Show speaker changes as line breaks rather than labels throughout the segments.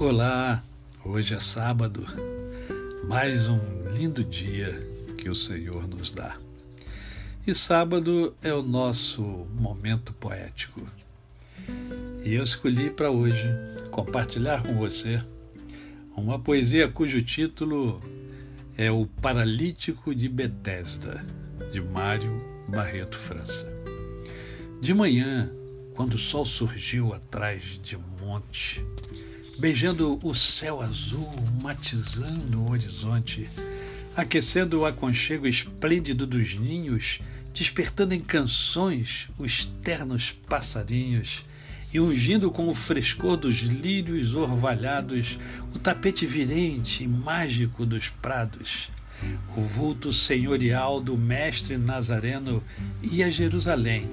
Olá, hoje é sábado, mais um lindo dia que o Senhor nos dá. E sábado é o nosso momento poético. E eu escolhi para hoje compartilhar com você uma poesia cujo título é O Paralítico de Betesda, de Mário Barreto França. De manhã, quando o sol surgiu atrás de monte, beijando o céu azul, matizando o horizonte, aquecendo o aconchego esplêndido dos ninhos, despertando em canções os ternos passarinhos e ungindo com o frescor dos lírios orvalhados o tapete virente e mágico dos prados. O vulto senhorial do mestre Nazareno ia Jerusalém,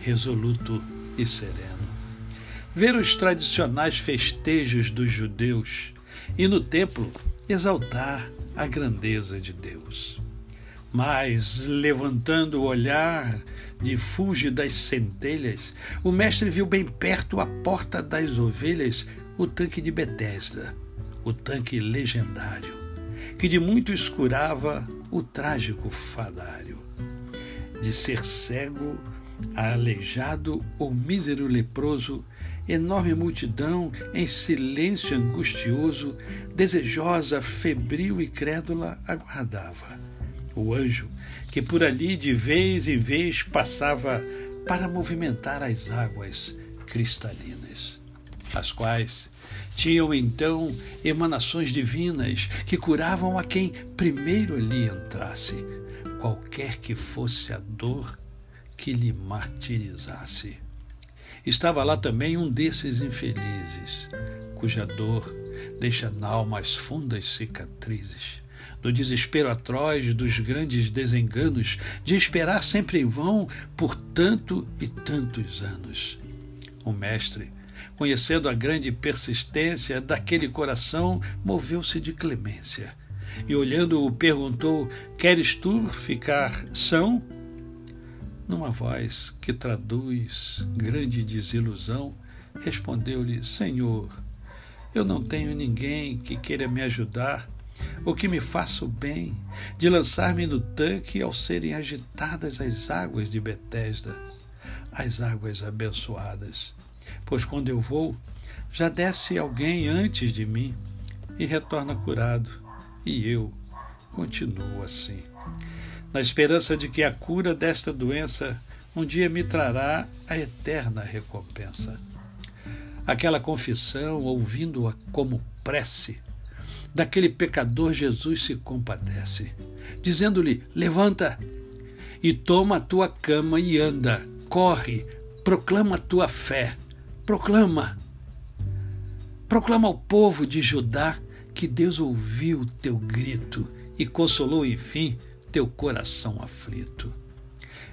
resoluto e sereno ver os tradicionais festejos dos judeus e no templo exaltar a grandeza de Deus. Mas, levantando o olhar de fuge das centelhas, o mestre viu bem perto a porta das ovelhas o tanque de Betesda, o tanque legendário, que de muito escurava o trágico fadário. De ser cego, aleijado ou mísero leproso, enorme multidão, em silêncio angustioso, desejosa, febril e crédula, aguardava. O anjo, que por ali de vez em vez passava para movimentar as águas cristalinas, as quais tinham então emanações divinas que curavam a quem primeiro ali entrasse, qualquer que fosse a dor que lhe martirizasse. Estava lá também um desses infelizes, cuja dor deixa na alma as fundas cicatrizes, do desespero atroz dos grandes desenganos, de esperar sempre em vão por tanto e tantos anos. O mestre, conhecendo a grande persistência daquele coração, moveu-se de clemência e, olhando-o, perguntou: Queres tu ficar são? Numa voz que traduz grande desilusão, respondeu-lhe: Senhor, eu não tenho ninguém que queira me ajudar ou que me faça o bem de lançar-me no tanque ao serem agitadas as águas de Betesda, as águas abençoadas. Pois quando eu vou, já desce alguém antes de mim e retorna curado, e eu continuo assim na esperança de que a cura desta doença um dia me trará a eterna recompensa. Aquela confissão, ouvindo-a como prece, daquele pecador Jesus se compadece, dizendo-lhe: Levanta e toma a tua cama e anda, corre, proclama a tua fé, proclama. Proclama ao povo de Judá que Deus ouviu o teu grito e consolou, enfim, teu coração aflito.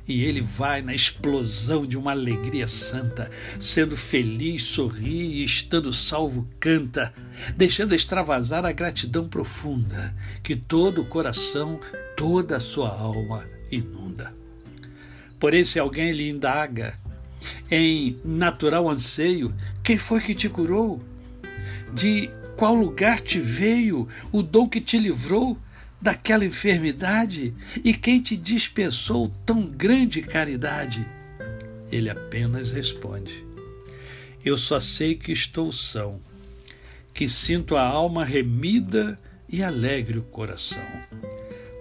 E ele vai na explosão de uma alegria santa, sendo feliz, sorri e estando salvo canta, deixando extravasar a gratidão profunda que todo o coração, toda a sua alma inunda. Por esse alguém lhe indaga, em natural anseio, quem foi que te curou? De qual lugar te veio o dom que te livrou? Daquela enfermidade e quem te dispensou tão grande caridade? Ele apenas responde: Eu só sei que estou são, que sinto a alma remida e alegre o coração.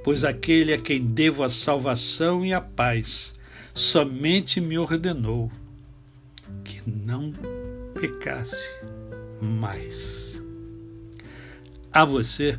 Pois aquele a quem devo a salvação e a paz somente me ordenou que não pecasse mais. A você,